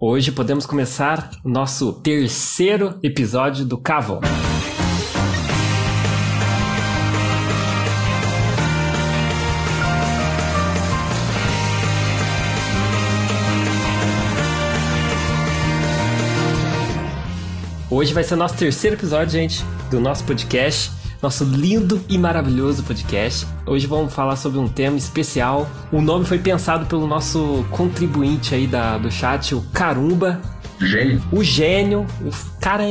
Hoje podemos começar o nosso terceiro episódio do Cavo. Hoje vai ser nosso terceiro episódio, gente, do nosso podcast nosso lindo e maravilhoso podcast. Hoje vamos falar sobre um tema especial. O nome foi pensado pelo nosso contribuinte aí da, do chat, o Carumba. Gênio. O gênio. O cara,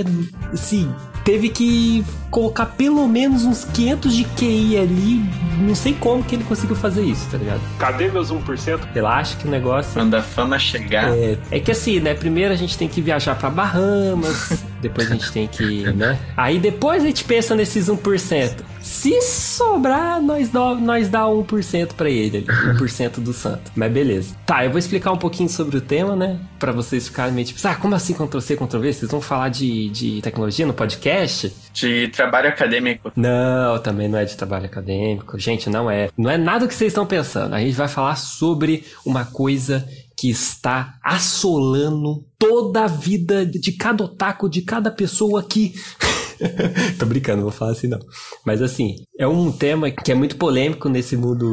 assim, teve que colocar pelo menos uns 500 de QI ali. Não sei como que ele conseguiu fazer isso, tá ligado? Cadê meus 1%? Relaxa que o negócio. Quando a fama chegar. É, é que assim, né? Primeiro a gente tem que viajar para Bahamas, depois a gente tem que, né? Aí depois a gente pensa nesses 1%. Se sobrar, nós dá, nós dá 1% para ele, 1% do santo. Mas beleza. Tá, eu vou explicar um pouquinho sobre o tema, né? Para vocês ficarem meio tipo, ah, como assim Ctrl-C, Ctrl-V? Vocês vão falar de, de tecnologia no podcast? De trabalho acadêmico. Não, também não é de trabalho acadêmico. Gente, não é. Não é nada que vocês estão pensando. A gente vai falar sobre uma coisa que está assolando toda a vida de cada otaku, de cada pessoa aqui. Tô brincando, vou falar assim não. Mas assim, é um tema que é muito polêmico nesse mundo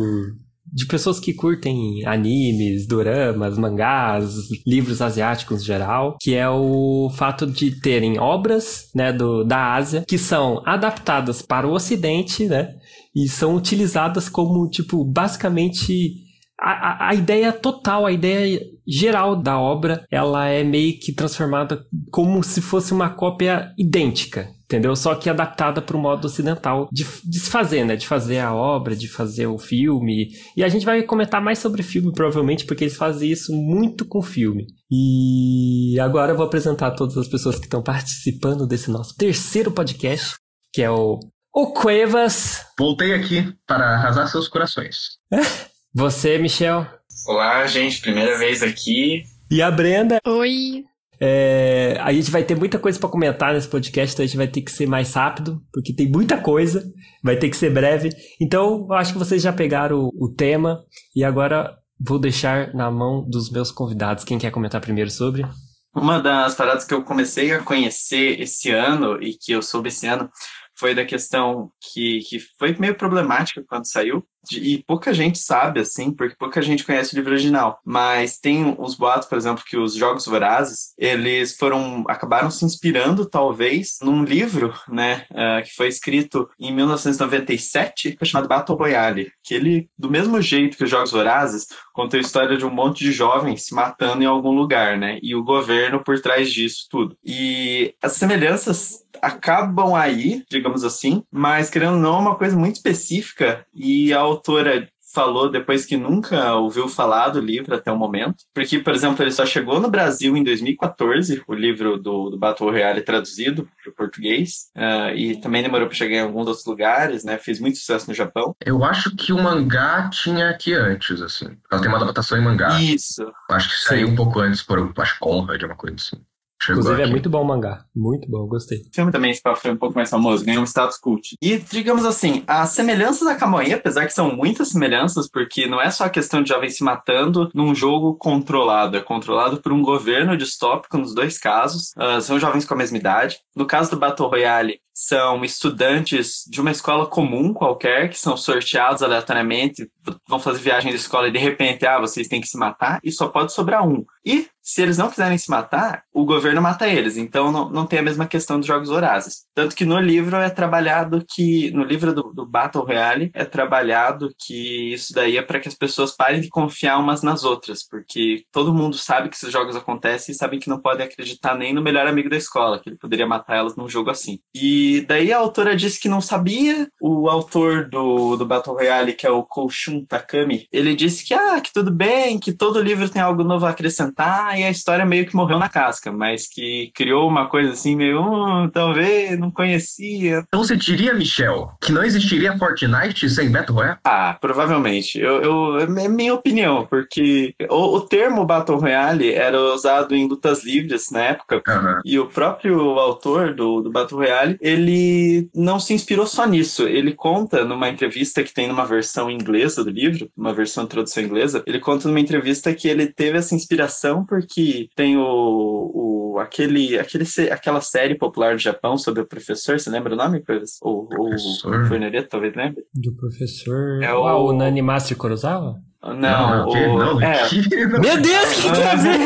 de pessoas que curtem animes, doramas, mangás, livros asiáticos em geral, que é o fato de terem obras, né, do, da Ásia que são adaptadas para o Ocidente, né, e são utilizadas como, tipo, basicamente a, a, ideia total, a ideia geral da obra, ela é meio que transformada como se fosse uma cópia idêntica, entendeu? Só que adaptada para o modo ocidental de, de se fazer, né? De fazer a obra, de fazer o filme. E a gente vai comentar mais sobre filme, provavelmente, porque eles fazem isso muito com filme. E agora eu vou apresentar todas as pessoas que estão participando desse nosso terceiro podcast, que é o o Cuevas. Voltei aqui para arrasar seus corações. Você, Michel. Olá, gente. Primeira vez aqui. E a Brenda. Oi. É, a gente vai ter muita coisa para comentar nesse podcast, então a gente vai ter que ser mais rápido, porque tem muita coisa, vai ter que ser breve. Então, eu acho que vocês já pegaram o, o tema e agora vou deixar na mão dos meus convidados. Quem quer comentar primeiro sobre? Uma das paradas que eu comecei a conhecer esse ano e que eu soube esse ano foi da questão que, que foi meio problemática quando saiu, e pouca gente sabe, assim, porque pouca gente conhece o livro original. Mas tem os boatos, por exemplo, que os Jogos Vorazes, eles foram, acabaram se inspirando, talvez, num livro, né, uh, que foi escrito em 1997, chamado Battle Royale, que ele, do mesmo jeito que os Jogos Vorazes, conta a história de um monte de jovens se matando em algum lugar, né, e o governo por trás disso tudo. E as semelhanças acabam aí, digamos assim, mas querendo ou não, é uma coisa muito específica e a autora falou depois que nunca ouviu falar do livro até o momento. Porque, por exemplo, ele só chegou no Brasil em 2014, o livro do, do Battle Royale traduzido para o português. Uh, e também demorou para chegar em alguns outros lugares, né? Fez muito sucesso no Japão. Eu acho que o mangá tinha aqui antes, assim. Ela tem uma adaptação em mangá. Isso. Acho que saiu um pouco antes por, acho, Conrad, uma coisa assim. Chegou Inclusive é aqui. é muito bom o mangá. Muito bom, gostei. O filme também foi um pouco mais famoso, ganhou um status cult. E, digamos assim, as semelhanças da Camoinha, apesar que são muitas semelhanças, porque não é só a questão de jovens se matando num jogo controlado, é controlado por um governo distópico nos dois casos. Uh, são jovens com a mesma idade. No caso do Battle Royale, são estudantes de uma escola comum qualquer, que são sorteados aleatoriamente, vão fazer viagem de escola e de repente, ah, vocês têm que se matar, e só pode sobrar um. E se eles não quiserem se matar, o governo mata eles. Então não, não tem a mesma questão dos jogos vorazes. Tanto que no livro é trabalhado que. No livro do, do Battle Royale é trabalhado que isso daí é para que as pessoas parem de confiar umas nas outras. Porque todo mundo sabe que esses jogos acontecem e sabem que não podem acreditar nem no melhor amigo da escola, que ele poderia matar elas num jogo assim. E daí a autora disse que não sabia. O autor do, do Battle Royale, que é o Koushun Takami, ele disse que, ah, que tudo bem, que todo livro tem algo novo a acrescentar e a história meio que morreu na casca, mas que criou uma coisa assim, meio, hum, talvez, não conhecia. Então você diria, Michel, que não existiria Fortnite sem Battle Royale? Ah, provavelmente. Eu, eu, é minha opinião, porque o, o termo Battle Royale era usado em lutas livres na época, uhum. e o próprio autor do, do Battle Royale, ele não se inspirou só nisso. Ele conta numa entrevista que tem numa versão inglesa do livro, uma versão de tradução inglesa, ele conta numa entrevista que ele teve essa inspiração porque porque tem o, o aquele, aquele aquela série popular do Japão sobre o professor, você lembra o nome? O, o Fernandes, talvez lembre? Do professor. É Ah, o- o Nani Master Kurosawa? Não, Não, o, que- não, é, que- não. Meu Deus, que tem a ver?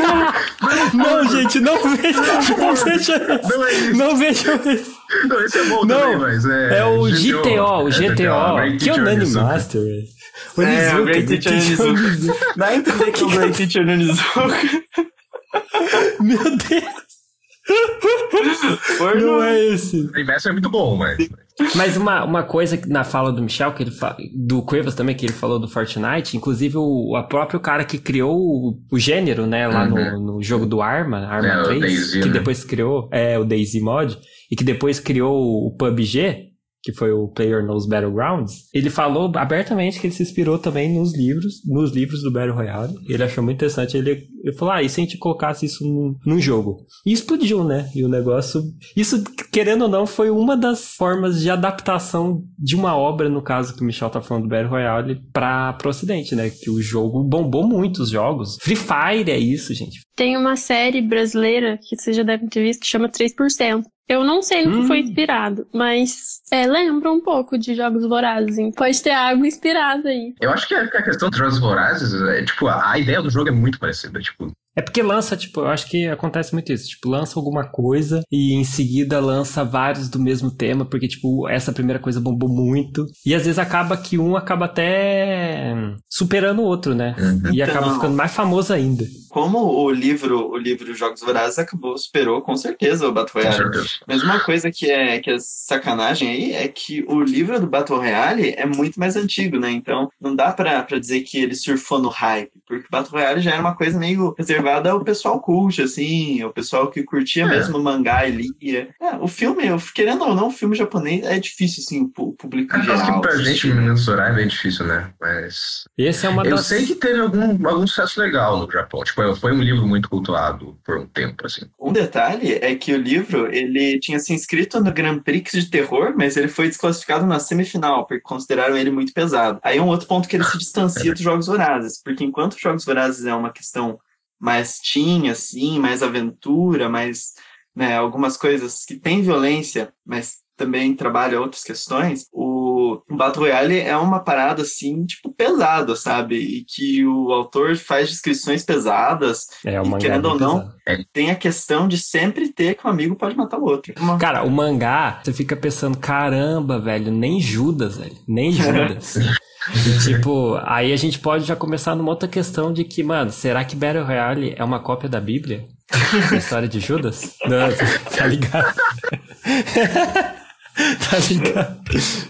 Não, gente, não veja, não veja isso. Não é isso. Não veja isso. Não, esse é bom Não, também, mas é. É o GTO, o É, GTO. Que é o Teacher Nani Onizuka. Master, velho. É, o Great que- Teacher Onizuka. Dá a entender que o Great Teacher Onizuka Meu Deus, foi não é esse. O universo é muito bom, mas. Mas uma, uma coisa que na fala do Michel, que ele fa... do Cuevas também, que ele falou do Fortnite, inclusive o a próprio cara que criou o, o gênero, né, lá no, no jogo do Arma, Arma É, o 3, DayZ, que né? depois criou, é, o DayZ Mod, e que depois criou o PUBG, que foi o Player Knows Battlegrounds, ele falou abertamente que ele se inspirou também nos livros, nos livros do Battle Royale. Ele achou muito interessante. Ele, ele falou: Ah, e se a gente colocasse isso num, jogo? E explodiu, né? E o negócio. Isso, querendo ou não, foi uma das formas de adaptação de uma obra, no caso que o Michel tá falando do Battle Royale, pra, pro ocidente, né? Que o jogo bombou muito os jogos. Free Fire é isso, gente. Tem uma série brasileira que vocês já devem ter visto que chama 3%. Eu não sei no que Hum. foi inspirado, mas é, lembra um pouco de Jogos Vorazes. hein? Pode ter algo inspirado aí. Eu acho que a, que a questão dos jogos vorazes é, tipo, a, a ideia do jogo é muito parecida. Tipo, É porque lança, tipo, eu acho que acontece muito isso. Tipo, lança alguma coisa e em seguida lança vários do mesmo tema, porque, tipo, essa primeira coisa bombou muito. E às vezes acaba que um acaba até superando o outro, né? Uhum. E acaba Então. ficando mais famoso ainda. Como o livro, o livro Jogos Vorazes acabou, superou com certeza o Battle com Royale. certeza. Mas uma coisa que é, que é sacanagem aí é que o livro do Battle Royale é muito mais antigo, né? Então não dá pra, pra dizer que ele surfou no hype, porque o Battle Royale já era uma coisa meio reservada ao pessoal cult, assim, ao pessoal que curtia É. mesmo mangá e lia. É, o filme, querendo ou não, o filme japonês é difícil, assim, o público Acho geral. que pra gente, assistir. mensurar é bem difícil, né? Mas. Esse é uma Eu das. sei que teve algum, algum sucesso legal no Japão. Tipo, foi um livro muito cultuado por um tempo, assim. Um detalhe é que o livro ele tinha se inscrito no Grand Prix de terror, mas ele foi desclassificado na semifinal, porque consideraram ele muito pesado. Aí é um outro ponto que ele se distancia dos Jogos Vorazes, porque enquanto os Jogos Vorazes é uma questão mais teen, assim, mais aventura, mais né, algumas coisas que tem violência, mas também trabalha outras questões, o Battle Royale é uma parada assim, tipo, pesada, sabe? E que o autor faz descrições pesadas, É, o e mangá. querendo é ou não, pesado. tem a questão de sempre ter que um amigo pode matar o outro. Uma- Cara, o mangá, você fica pensando, caramba, velho, nem Judas, velho. Nem Judas. E, tipo, aí a gente pode já começar numa outra questão de que, mano, será que Battle Royale é uma cópia da Bíblia? A história de Judas? Não, tá ligado? tá ligado?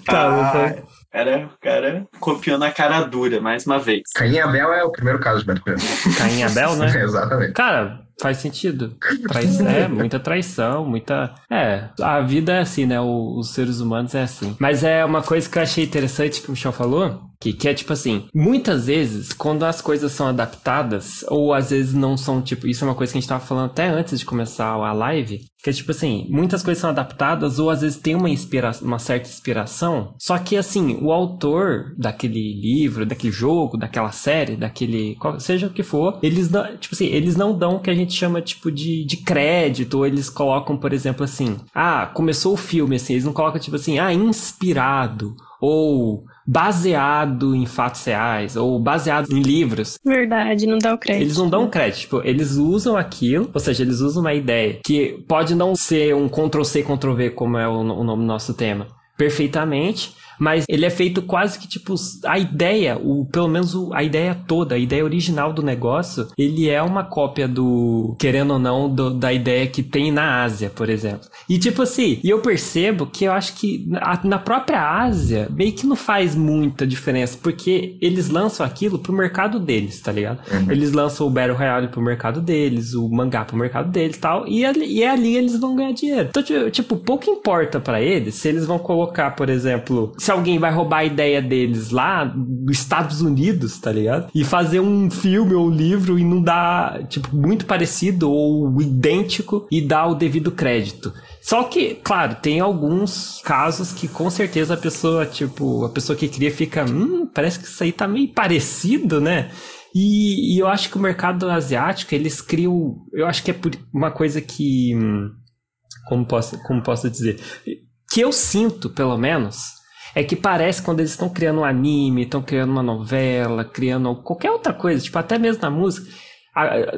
Tá, Ah, vou- Cara, o cara copiou na cara dura, mais uma vez. Caim Abel é o primeiro caso de Beto Coelho. Caim Abel, né? Exatamente. Cara, faz sentido. Traição, é, muita traição, muita. É, a vida é assim, né? O- os seres humanos é assim. Mas é uma coisa que eu achei interessante que o Michel falou. Que, que é tipo assim, muitas vezes, quando as coisas são adaptadas, ou às vezes não são, tipo, isso é uma coisa que a gente tava falando até antes de começar a live, que é tipo assim, muitas coisas são adaptadas, ou às vezes tem uma, inspira uma certa inspiração, só que assim, o autor daquele livro, daquele jogo, daquela série, daquele. qual- seja o que for, eles não, tipo assim, eles não dão o que a gente chama, tipo, de, de crédito, ou eles colocam, por exemplo, assim, ah, começou o filme, assim, eles não colocam, tipo assim, ah, inspirado, ou baseado em fatos reais, ou baseado em livros. Verdade, não dá o crédito. Eles não dão crédito, tipo, eles usam aquilo, ou seja, eles usam uma ideia que pode não ser um Ctrl-C, Ctrl-V, como é o, o nome do nosso tema, perfeitamente, mas ele é feito quase que, tipo, a ideia, o, pelo menos a ideia toda, a ideia original do negócio, ele é uma cópia do, querendo ou não, do- da ideia que tem na Ásia, por exemplo. E tipo assim, e eu percebo que eu acho que na, na própria Ásia, meio que não faz muita diferença, porque eles lançam aquilo pro mercado deles, tá ligado? Uhum. Eles lançam o Battle Royale pro mercado deles, o mangá pro mercado deles e tal, e, ali- e ali eles vão ganhar dinheiro. Então, ti- tipo, pouco importa pra eles se eles vão colocar, por exemplo, se alguém vai roubar a ideia deles lá dos Estados Unidos, tá ligado? E fazer um filme ou um livro e não dar, tipo, muito parecido ou idêntico e dar o devido crédito. Só que, claro, tem alguns casos que com certeza a pessoa, tipo, a pessoa que cria fica, hum, parece que isso aí tá meio parecido, né? E, e eu acho que o mercado asiático, eles criam. Eu acho que é uma coisa que. hum, Como posso, como posso dizer? Que eu sinto, pelo menos, é que parece quando eles estão criando um anime, estão criando uma novela, criando qualquer outra coisa, tipo, até mesmo na música,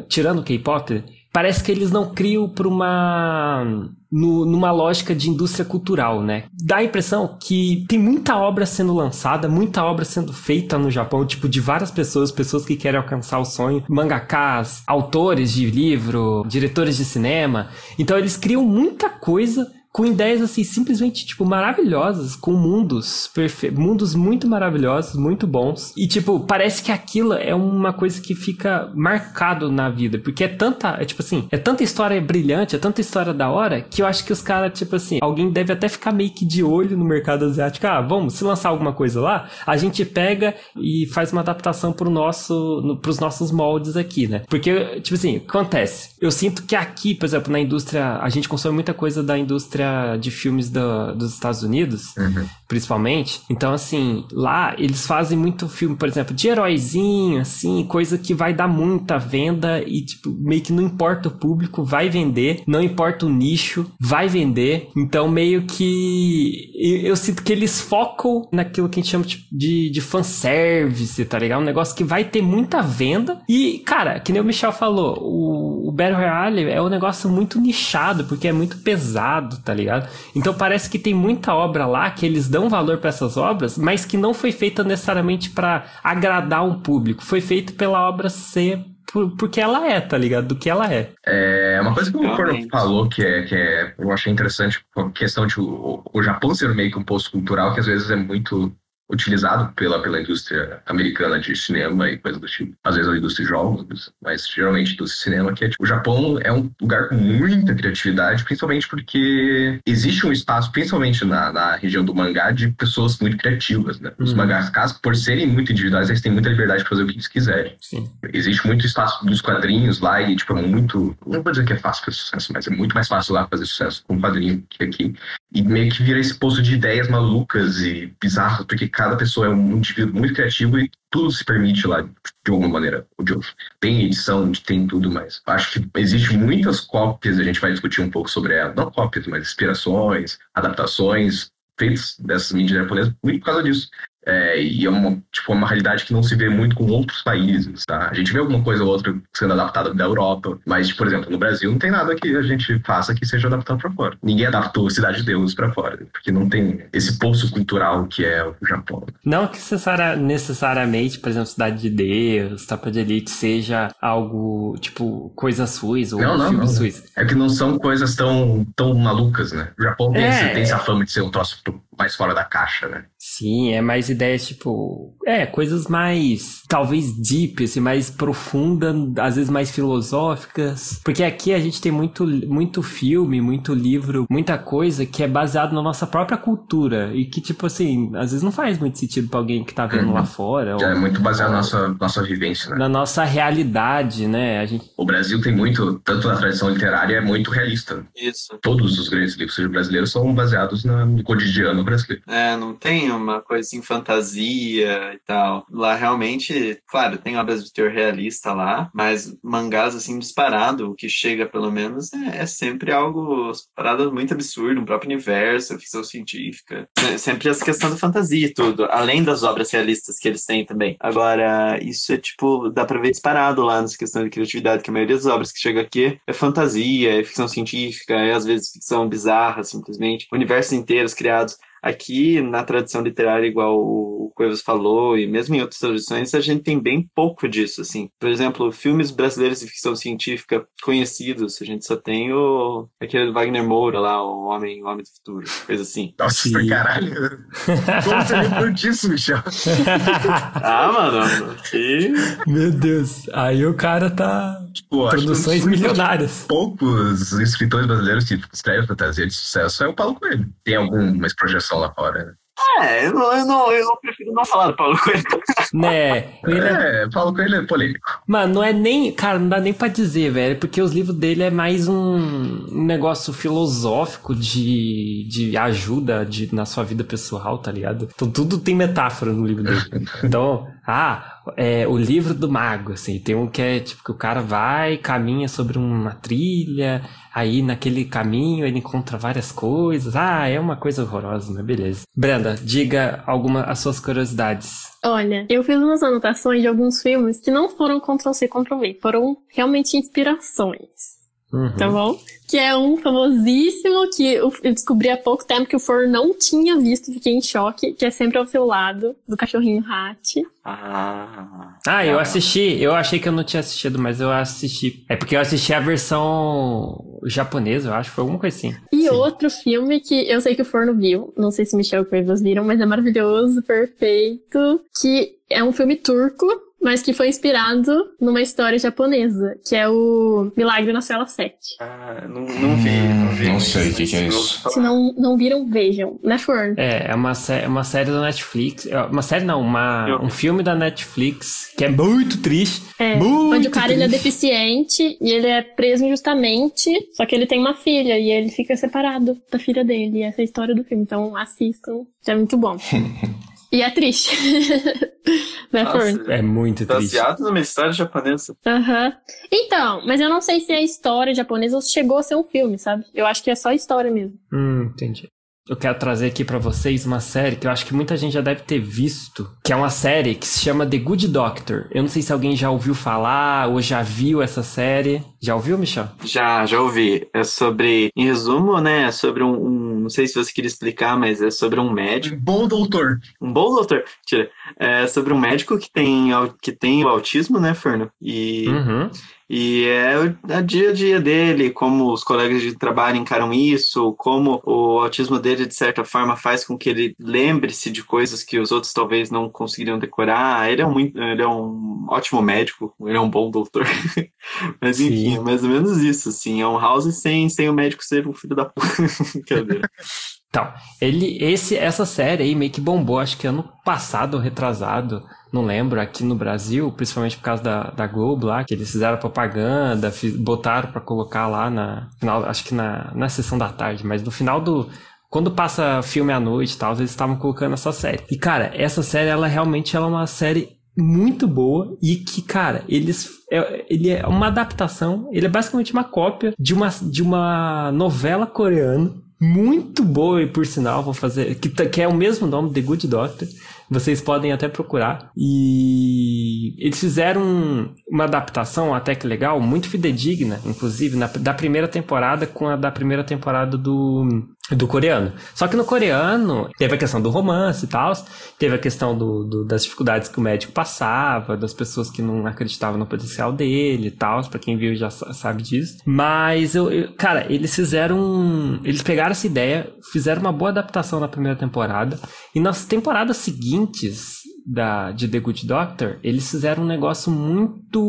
tirando o K-pop, parece que eles não criam para uma. no- numa lógica de indústria cultural, né? Dá a impressão que tem muita obra sendo lançada, muita obra sendo feita no Japão, tipo, de várias pessoas, pessoas que querem alcançar o sonho, mangakas, autores de livro, diretores de cinema. Então eles criam muita coisa com ideias assim simplesmente tipo maravilhosas, com mundos mundos muito maravilhosos, muito bons. E tipo, parece que aquilo é uma coisa que fica marcado na vida, porque é tanta, é tipo assim, é tanta história brilhante, é tanta história da hora, que eu acho que os caras, tipo assim, alguém deve até ficar meio que de olho no mercado asiático. Ah, vamos, se lançar alguma coisa lá, a gente pega e faz uma adaptação pro nosso, no, pros nossos moldes aqui, né? Porque, tipo assim, acontece? Eu sinto que aqui, por exemplo, na indústria, a gente consome muita coisa da indústria de filmes da- dos Estados Unidos, Uhum. Principalmente. Então, assim, lá eles fazem muito filme, por exemplo, de heróizinho, assim, coisa que vai dar muita venda e, tipo, meio que não importa o público, vai vender, não importa o nicho, vai vender. Então, meio que eu, eu sinto que eles focam naquilo que a gente chama tipo, de, de fanservice, tá ligado? Um negócio que vai ter muita venda. E, cara, que nem o Michel falou, o, o Battle Royale é um negócio muito nichado, porque é muito pesado, tá ligado? Então parece que tem muita obra lá que eles dão valor pra essas obras, mas que não foi feita necessariamente pra agradar um público. Foi feito pela obra ser por, porque ela é, tá ligado? Do que ela é. É uma coisa que o Corno falou que é, que é eu achei interessante a questão de o, o Japão ser meio que um posto cultural que às vezes é muito utilizado pela, pela indústria americana de cinema e coisa do tipo. Às vezes a indústria de jogos, mas geralmente do cinema, que é tipo, o Japão é um lugar com muita criatividade, principalmente porque existe um espaço, principalmente na, na região do mangá, de pessoas muito criativas, né? Os Uhum. mangás, por serem muito individuais, eles têm muita liberdade para fazer o que eles quiserem. Sim. Existe muito espaço dos quadrinhos lá e, tipo, é muito. Não vou dizer que é fácil fazer sucesso, mas é muito mais fácil lá fazer sucesso com quadrinho que aqui. E meio que vira esse poço de ideias malucas e bizarras, porque cada pessoa é um indivíduo muito criativo e tudo se permite lá de alguma maneira ou de outra. Tem edição, tem tudo, mas acho que existe muitas cópias, a gente vai discutir um pouco sobre ela. Não cópias, mas inspirações, adaptações feitas dessas mídias japonesas muito por causa disso. É, e é uma, tipo, uma realidade que não se vê muito com outros países, tá? A gente vê alguma coisa ou outra sendo adaptada da Europa, mas, por exemplo, no Brasil não tem nada que a gente faça que seja adaptado para fora. Ninguém adaptou Cidade de Deus para fora, porque não tem esse poço cultural que é o Japão. Não que necessari- necessariamente, por exemplo, Cidade de Deus, Tapa de Elite seja algo, tipo, coisas suas ou Não, não, filmes não. suas. É que não são coisas tão, tão malucas, né? O Japão tem, É. esse- tem essa fama de ser um troço mais fora da caixa, né? Sim, é mais ideias, tipo. É, coisas mais. Talvez deep, assim, mais profunda, às vezes mais filosóficas. Porque aqui a gente tem muito, muito filme, muito livro, muita coisa que é baseado na nossa própria cultura. E que, tipo assim, às vezes não faz muito sentido pra alguém que tá vendo Uhum. lá fora. Já é ou- muito baseado na ou nossa, nossa vivência, né? na nossa realidade, né? A gente. O Brasil tem muito, tanto na tradição literária, é muito realista. Isso. Todos os grandes livros brasileiros são baseados no cotidiano brasileiro. É, não tem uma coisa assim, fantasia e tal. Lá realmente, claro, tem obras de teor realista lá, mas mangás assim disparado, o que chega pelo menos é, é sempre algo parado muito absurdo, um próprio universo, ficção científica. É sempre essa questão da fantasia e tudo, além das obras realistas que eles têm também. Agora, isso é tipo, dá pra ver disparado lá nessa questão de criatividade, que a maioria das obras que chega aqui é fantasia, é ficção científica, é às vezes ficção bizarra, simplesmente. Universos inteiros criados. Aqui, na tradição literária, igual o Cuevas falou, e mesmo em outras tradições, a gente tem bem pouco disso, assim. Por exemplo, filmes brasileiros de ficção científica conhecidos, a gente só tem o... aquele do Wagner Moura lá, o Homem, o Homem do Futuro, coisa assim. Nossa, Sim. caralho. Como você lembrou disso, Michel? Ah, mano, que... Meu Deus. Aí o cara tá. Tipo, acho que Produções um milionárias. poucos escritores brasileiros que escrevem fantasia de sucesso é o Paulo Coelho. Tem alguma projeção lá fora, né? É, eu, não, eu, não, eu prefiro não falar do Paulo Coelho. Né? Ele é É, Paulo Coelho é polêmico. Mano, não é nem. Cara, não dá nem pra dizer, velho. Porque os livros dele é mais um, um negócio filosófico de, de ajuda de, na sua vida pessoal, tá ligado? Então tudo tem metáfora no livro dele. Então, ah, é, o livro do mago, assim. Tem um que é tipo que o cara vai, caminha sobre uma trilha, aí naquele caminho ele encontra várias coisas. Ah, é uma coisa horrorosa, mas beleza. Brenda, diga alguma as suas curiosidades. Olha, eu fiz umas anotações de alguns filmes que não foram Ctrl-C, Ctrl-V, foram realmente inspirações. Uhum. Tá bom? Que é um famosíssimo que eu descobri há pouco tempo que o For não tinha visto, fiquei em choque, que é sempre ao seu lado, do cachorrinho Hat. Ah. Ah, eu Ah. assisti. Eu achei que eu não tinha assistido, mas eu assisti. É porque eu assisti a versão japonesa, eu acho. Foi alguma coisa assim. E Sim. outro filme que eu sei que o Forno viu, não sei se Michel e Cuevas viram, mas é maravilhoso, perfeito, que é um filme turco, mas que foi inspirado numa história japonesa, que é o Milagre na Cela 7. Ah, não, não vi, não vi. Não sei o que que é isso. Se não, não viram, vejam, né, Forno? É, é uma, sé- uma série da Netflix. é Uma série não, uma, Filme. um filme da Netflix que é muito triste. É, muito onde o cara ele é deficiente e ele é preso injustamente, só que ele tem uma filha e ele fica separado da filha dele. E essa é a história do filme. Então assistam, que é muito bom. e é triste. né, Nossa? É muito triste. Baseado numa história japonesa. Aham. Então, mas eu não sei se é história japonesa ou se chegou a ser um filme, sabe? Eu acho que é só história mesmo. Hum, entendi. Eu quero trazer aqui pra vocês uma série que eu acho que muita gente já deve ter visto, que é uma série que se chama The Good Doctor. Eu não sei se alguém já ouviu falar ou já viu essa série. Já ouviu, Michel? Já, já ouvi. É sobre, em resumo, né? É sobre um, um- não sei se você queria explicar, mas é sobre um médico, Bom doutor. um bom doutor, tira. É sobre um médico que tem, que tem o autismo, né, Fernando? E, Uhum. E é o a dia a dia dele, como os colegas de trabalho encaram isso, como o autismo dele, de certa forma, faz com que ele lembre-se de coisas que os outros talvez não conseguiriam decorar. Ele é um, muito- ele é um ótimo médico, ele é um bom doutor. Mas enfim, é mais ou menos isso, assim. É um house sem, sem o médico ser um filho da puta. Então, ele, esse, essa série aí meio que bombou, acho que ano passado retrasado, não lembro, aqui no Brasil, principalmente por causa da, da Globo lá, que eles fizeram propaganda, fi- botaram pra colocar lá na, final, acho que na, na sessão da tarde, mas no final do, quando passa filme à noite e tal, eles estavam colocando essa série. E cara, essa série, ela realmente ela é uma série muito boa e que, cara, eles é, ele é uma adaptação, ele é basicamente uma cópia de uma, de uma novela coreana muito boa e por sinal vou fazer que, tá- que é o mesmo nome The Good Doctor vocês podem até procurar. E eles fizeram uma adaptação até que legal muito fidedigna inclusive na- da primeira temporada com a da primeira temporada do do coreano. Só que no coreano teve a questão do romance e tal teve a questão do, do- das dificuldades que o médico passava das pessoas que não acreditavam no potencial dele e tal para quem viu já sa- sabe disso. Mas eu, eu- cara eles fizeram eles pegaram essa ideia fizeram uma boa adaptação na primeira temporada e nas temporadas seguintes da, de The Good Doctor, eles fizeram um negócio muito,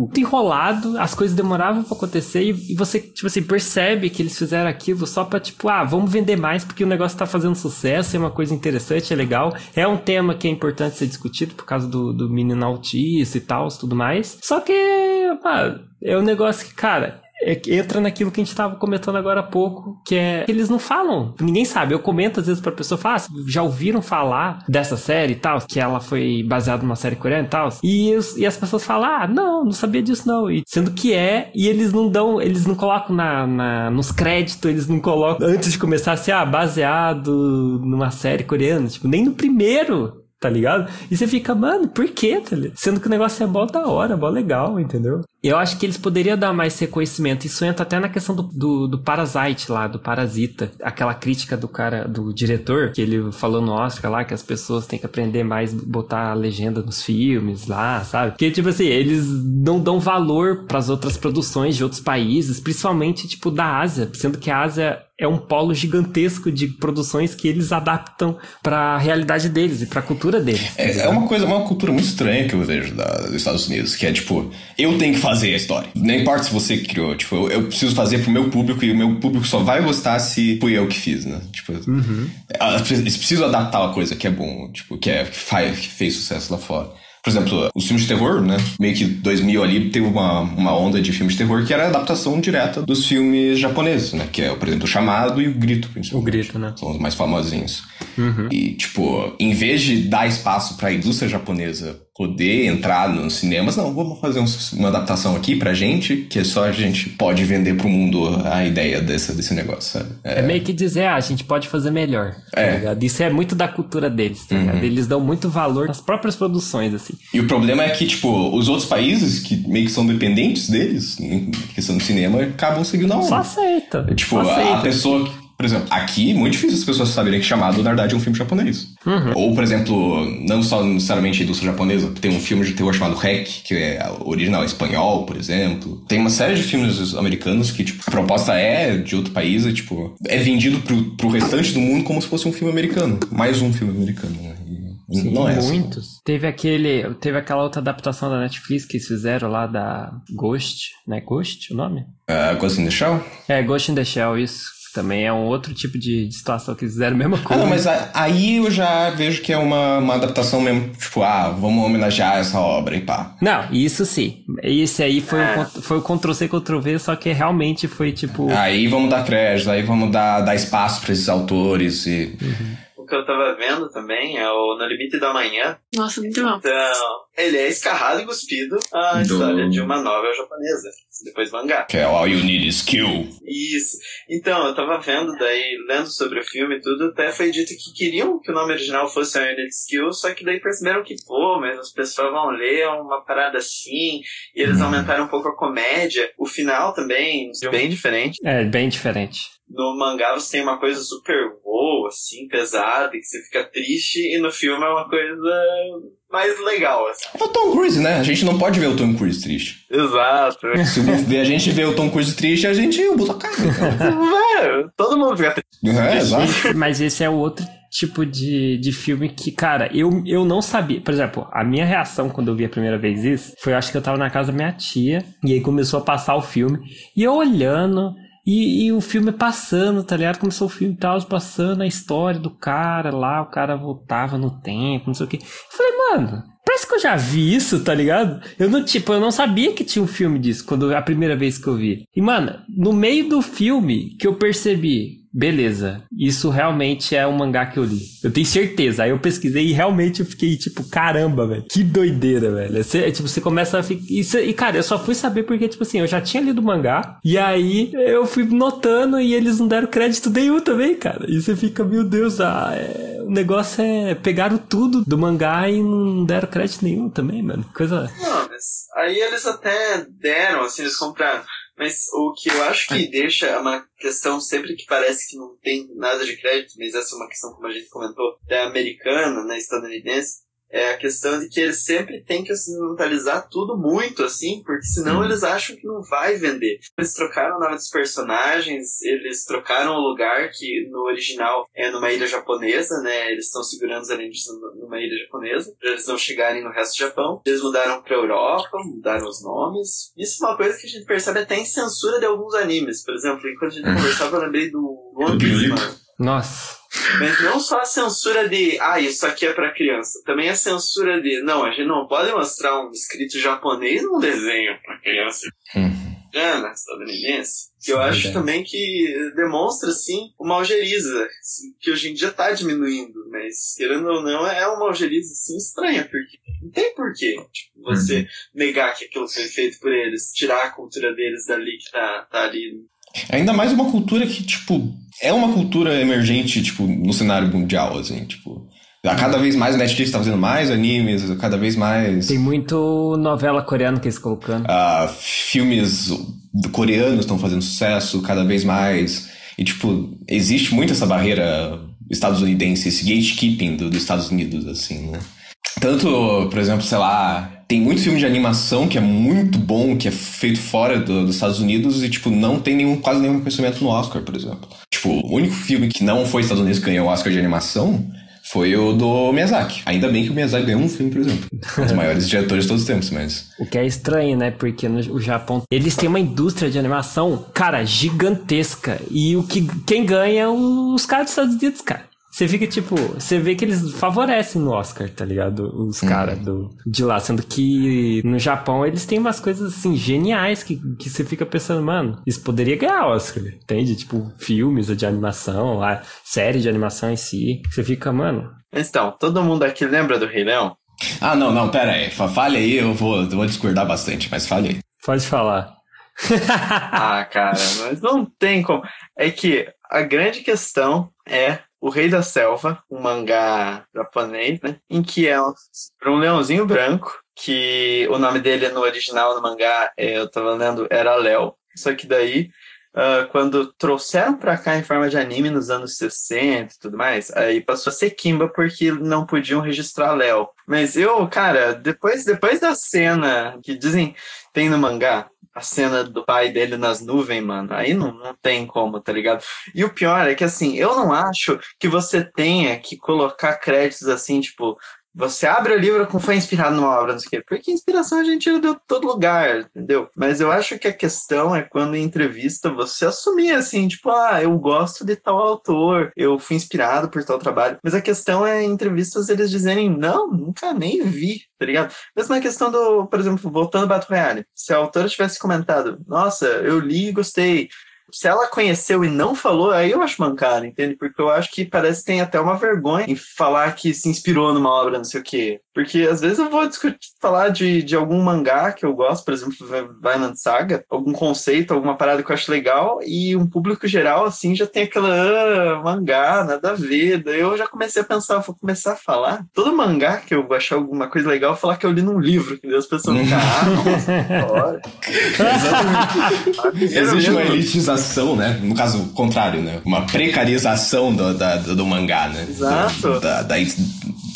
muito enrolado, as coisas demoravam pra acontecer e, e você, tipo assim, percebe que eles fizeram aquilo só pra, tipo, ah, vamos vender mais porque o negócio tá fazendo sucesso, é uma coisa interessante, é legal. É um tema que é importante ser discutido por causa do, do menino autista e tal, tudo mais. Só que, pá, é um negócio que, cara, entra naquilo que a gente tava comentando agora há pouco, que é que eles não falam, ninguém sabe. Eu comento às vezes pra pessoa, fala, ah, já ouviram falar dessa série e tal, que ela foi baseada numa série coreana e tal, e, e as pessoas falam, ah, não, não sabia disso não, e, sendo que é, e eles não dão, eles não colocam na, na- nos créditos, eles não colocam, antes de começar assim, ah, baseado numa série coreana, tipo, nem no primeiro, tá ligado? E você fica, mano, por quê? Tá? Sendo que o negócio é mó da hora, mó legal, entendeu? Eu acho que eles poderiam dar mais reconhecimento. Isso entra até na questão do, do, do Parasite lá, do Parasita. Aquela crítica do cara, do diretor, que ele falou no Oscar lá, que as pessoas têm que aprender mais botar a legenda nos filmes lá, sabe? Porque, tipo assim, eles não dão valor pras outras produções de outros países, principalmente, tipo, da Ásia, sendo que a Ásia é um polo gigantesco de produções que eles adaptam pra realidade deles e pra cultura deles. tá É, é uma coisa, uma cultura muito estranha que eu vejo da- dos Estados Unidos, que é tipo, eu tenho que fazer a história. Não importa se você criou, tipo, eu, eu preciso fazer pro meu público e o meu público só vai gostar se fui eu que fiz, né? Tipo, ah, eles precisam adaptar uma coisa que é bom, tipo, que, é, que, faz, que fez sucesso lá fora. Por exemplo, os filmes de terror, né? Meio que 2000 ali teve uma, uma onda de filmes de terror que era a adaptação direta dos filmes japoneses, né? Que é, por exemplo, o Chamado e o Grito, O principalmente. grito, né? São os mais famosinhos. Uhum. E, tipo, em vez de dar espaço pra indústria japonesa poder entrar nos cinemas, não, vamos fazer um- uma adaptação aqui pra gente, que só a gente pode vender pro mundo a ideia desse, desse negócio, sabe? É meio que dizer, ah, a gente pode fazer melhor. tá É. ligado? Isso é muito da cultura deles, tá ligado? Eles dão muito valor nas próprias produções, assim. E o problema é que, tipo, os outros países que meio que são dependentes deles, em questão do cinema, acabam seguindo a Só onda. aceita. É, Tipo, só a, aceita. a pessoa. Por exemplo, aqui é muito difícil as pessoas saberem que Chamado, na verdade, é um filme japonês. Uhum. Ou, por exemplo, não só necessariamente a indústria japonesa, tem um filme de terror chamado Hack, que é original espanhol, por exemplo. Tem uma série de filmes americanos que, tipo, a proposta é de outro país e, tipo, é vendido pro, pro restante do mundo como se fosse um filme americano. Mais um filme americano, né? Sim, não é assim. muitos. Teve aquele, teve aquela outra adaptação da Netflix que eles fizeram lá da Ghost, né? Ghost, o nome? Uh, Ghost in the Shell? É, Ghost in the Shell, isso. Também é um outro tipo de, de situação que fizeram a mesma Ah, coisa. não, mas a- aí eu já vejo que é uma, uma adaptação mesmo, tipo, ah, vamos homenagear essa obra e pá. Não, isso sim. Esse aí foi, É. o, cont- foi o Ctrl-C, Ctrl-V, só que realmente foi tipo... Aí vamos dar crédito, aí vamos dar, dar espaço pra esses autores e. O que eu tava vendo também é o No Limite da Manhã. Nossa, muito bom. Então, ele é escarrado e cuspido a Do- história de uma novela japonesa. Depois mangá. Que é All You Need Is Kill. Isso. Então, eu tava vendo daí, lendo sobre o filme e tudo, até foi dito que queriam que o nome original fosse a Unit Skill, só que daí perceberam que, pô, mas as pessoas vão ler uma parada assim, e eles aumentaram um pouco a comédia. O final também, bem diferente. É, bem diferente. No mangá você tem uma coisa super boa, assim, pesada, que você fica triste, e no filme é uma coisa mais legal, assim. É o Tom Cruise, né? A gente não pode ver o Tom Cruise triste. Exato. Se a gente vê o Tom Cruise triste, a gente bota a cara. cara. É, todo mundo fica triste. É, exato. Esse- mas esse é o outro tipo de, de filme que, cara, eu, eu não sabia. Por exemplo, a minha reação quando eu vi a primeira vez isso foi, eu acho que eu tava na casa da minha tia, e aí começou a passar o filme, e eu olhando. E, e o filme passando, tá ligado? Começou o filme e tal, passando a história do cara lá, o cara voltava no tempo, não sei o que. Falei, mano, parece que eu já vi isso, tá ligado? Eu não, tipo, eu não sabia que tinha um filme disso quando a primeira vez que eu vi. E, mano, no meio do filme que eu percebi, beleza, isso realmente é um mangá que eu li. Eu tenho certeza. Aí eu pesquisei e realmente eu fiquei tipo, caramba, velho. Que doideira, velho. Você, tipo, você começa a ficar. E, e, cara, eu só fui saber porque, tipo assim, eu já tinha lido o mangá. E aí eu fui notando e eles não deram crédito nenhum também, cara. E você fica, meu Deus, ah, é- o negócio é. Pegaram tudo do mangá e não deram crédito nenhum também, mano. Coisa. Não, mas aí eles até deram, assim, eles compraram. Mas o que eu acho que deixa uma questão sempre que parece que não tem nada de crédito, mas essa é uma questão, como a gente comentou, da americana, né, estadunidense, é a questão de que eles sempre têm que ocidentalizar tudo muito, assim, porque senão eles acham que não vai vender. Eles trocaram o nome dos personagens, eles trocaram o lugar, que no original é numa ilha japonesa, né? Eles estão segurando os alienígenas numa ilha japonesa, pra eles não chegarem no resto do Japão. Eles mudaram pra Europa, mudaram os nomes. Isso é uma coisa que a gente percebe até em censura de alguns animes. Por exemplo, enquanto a gente conversava, eu lembrei do One Piece, mano. Nossa. Mas não só a censura de, ah, isso aqui é pra criança. Também a censura de, não, a gente não pode mostrar um escrito japonês num desenho pra criança. Uhum. Estadunidense. Que eu Sim, acho verdade. também que demonstra, assim, uma algeriza, que hoje em dia tá diminuindo, mas querendo ou não, é uma algeriza, assim, estranha, porque não tem porquê tipo, você negar que aquilo foi feito por eles, tirar a cultura deles dali que tá, tá ali. Ainda mais uma cultura que, tipo, é uma cultura emergente, tipo, no cenário mundial, assim, tipo. Cada vez mais a Netflix tá fazendo mais animes, cada vez mais. Tem muito novela coreana que eles colocando. ah, filmes coreanos estão fazendo sucesso cada vez mais. E, tipo, existe muito essa barreira estadunidense, esse gatekeeping do- dos Estados Unidos, assim, né? Tanto, por exemplo, sei lá, tem muito filme de animação que é muito bom, que é feito fora do- dos Estados Unidos e, tipo, não tem nenhum, quase nenhum reconhecimento no Oscar, por exemplo. Tipo, o único filme que não foi estadunidense que ganhou o Oscar de animação foi o do Miyazaki. Ainda bem que o Miyazaki ganhou um filme, por exemplo. Um dos maiores diretores de todos os tempos, mas... O que é estranho, né? Porque no o Japão, eles têm uma indústria de animação, cara, gigantesca. E o que quem ganha é os caras dos Estados Unidos, cara. Você fica tipo, você vê que eles favorecem no Oscar, tá ligado? Os caras do de lá, sendo que no Japão eles têm umas coisas assim geniais que, que você fica pensando, mano, isso poderia ganhar Oscar, entende? Tipo, filmes de animação, a série de animação em si. Você fica, mano. Então, todo mundo aqui lembra do Rei Leão? Ah, não, não, pera aí. Fa- Fale aí, eu vou, eu vou discordar bastante, mas fale aí. Pode falar. Ah, cara, mas não tem como. É que a grande questão é o Rei da Selva, um mangá japonês, né? Em que é um, leãozinho branco, que o nome dele no original no mangá, é, eu tava lendo, era Léo. Só que daí, ah, quando trouxeram pra cá em forma de anime nos anos 60 e tudo mais, aí passou a ser Kimba porque não podiam registrar Léo. Mas eu, cara, depois, depois da cena que dizem tem no mangá, a cena do pai dele nas nuvens, mano, aí não, não tem como, tá ligado? E o pior é que, assim, eu não acho que você tenha que colocar créditos assim, tipo, você abre o livro com foi inspirado numa obra, não sei o quê. Porque inspiração a gente tira de todo lugar, entendeu? Mas eu acho que a questão é quando em entrevista você assumir assim, tipo, ah, eu gosto de tal autor, eu fui inspirado por tal trabalho. Mas a questão é em entrevistas eles dizerem, não, nunca nem vi, tá ligado? Mesma questão do, por exemplo, voltando ao Battle Royale. Se a autora tivesse comentado, nossa, eu li e gostei. Se ela conheceu e não falou, aí eu acho mancada, entende? Porque eu acho que parece que tem até uma vergonha em falar que se inspirou numa obra, não sei o quê. Porque às vezes eu vou discutir, falar de, de algum mangá que eu gosto, por exemplo, Vinland Saga, algum conceito, alguma parada que eu acho legal, e um público geral, assim, já tem aquela, ah, mangá, nada a ver. Daí eu já comecei a pensar, vou começar a falar. Todo mangá que eu achar alguma coisa legal, eu vou falar que eu li num livro, que as pessoas ficam, ah, nossa, hora. Existe uma elitização, né? No caso contrário, né? Uma precarização do, da- do, do mangá, né? Exato. Da, da-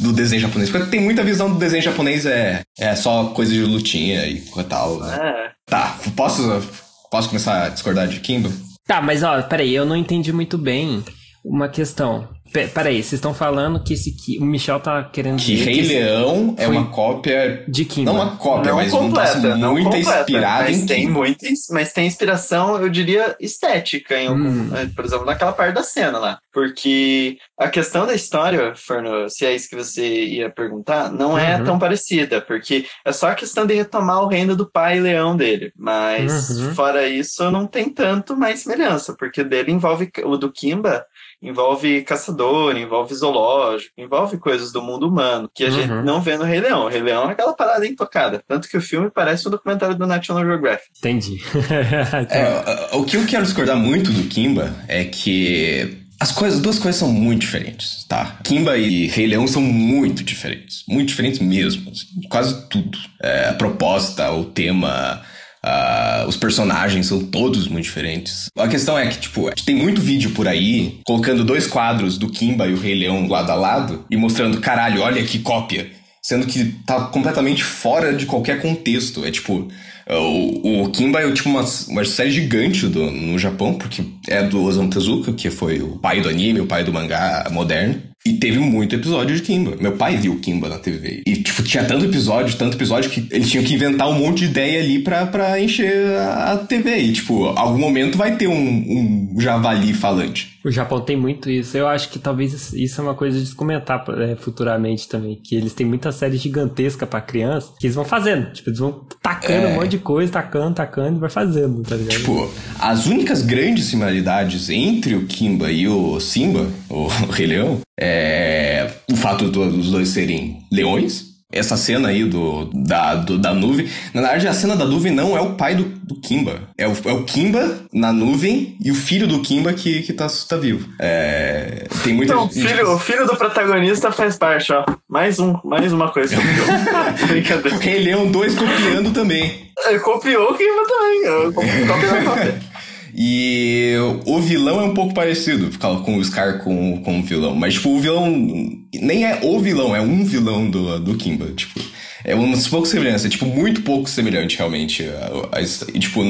do desenho japonês. Porque tem muita visão do desenho japonês é, é só coisa de lutinha e tal, né? É. Tá, posso, posso começar a discordar de Kimba? Tá, mas ó, peraí, eu não entendi muito bem uma questão. Pe- Peraí, vocês estão falando que esse o Michel tá querendo Que dizer Rei que Leão é uma cópia. de Kimba. Não uma cópia, não mas um completa, não muito completa, inspirado mas em tem Kimba. muita, mas tem inspiração, eu diria, estética em algum, Hum. eh, por exemplo, naquela parte da cena lá, porque a questão da história, Fernando, se é isso que você ia perguntar, não é Uhum. tão parecida, porque é só a questão de retomar o reino do pai leão dele, mas Uhum. fora isso não tem tanto mais semelhança, porque o dele envolve o do Kimba envolve caçador, envolve zoológico, envolve coisas do mundo humano que a Uhum. gente não vê no Rei Leão. O Rei Leão é aquela parada intocada. Tanto que o filme parece um documentário do National Geographic. Entendi. É, o que eu quero discordar muito do Kimba é que as coisas, duas coisas são muito diferentes, tá? Kimba e Rei Leão são muito diferentes, muito diferentes mesmo, assim, quase tudo. É, a proposta, o tema, ah, os personagens são todos muito diferentes. A questão é que, tipo, tem muito vídeo por aí colocando dois quadros do Kimba e o Rei Leão lado a lado e mostrando, caralho, olha que cópia. Sendo que tá completamente fora de qualquer contexto. É tipo, o, o Kimba é tipo uma, uma série gigante do, no Japão, porque é do Osamu Tezuka, que foi o pai do anime, o pai do mangá moderno. E teve muito episódio de Kimba. Meu pai viu Kimba na TV. E, tipo, tinha tanto episódio, tanto episódio que eles tinham que inventar um monte de ideia ali pra, pra encher a, TV. E, tipo, algum momento vai ter um, um javali falante. O Japão tem muito isso. Eu acho que talvez isso é uma coisa de comentar é, futuramente também. Que eles têm muita série gigantesca pra criança que eles vão fazendo. Tipo, eles vão tacando É. um monte de coisa, tacando, tacando e vai fazendo, tá ligado? Tipo, as únicas grandes similaridades entre o Kimba e o Simba, o Rei Leão, é o fato do- dos dois serem leões. Essa cena aí do, da, do- da nuvem. Na verdade, a cena da nuvem não é o pai do, do Kimba. É o, é o Kimba na nuvem e o filho do Kimba que, que tá, tá vivo. É, tem muita Então, o gente- filho, o filho do protagonista faz parte, ó. Mais, um, mais uma coisa que copiou. Brincadeira. Rei Leão 2 copiando também. Ele copiou o Kimba também. A cópia. E o vilão é um pouco parecido com o Scar com, com o vilão. Mas, tipo, o vilão nem é o vilão, é um vilão do, do Kimba. Tipo, é umas poucas semelhanças, é, tipo, muito pouco semelhante, realmente. A, a, e, tipo,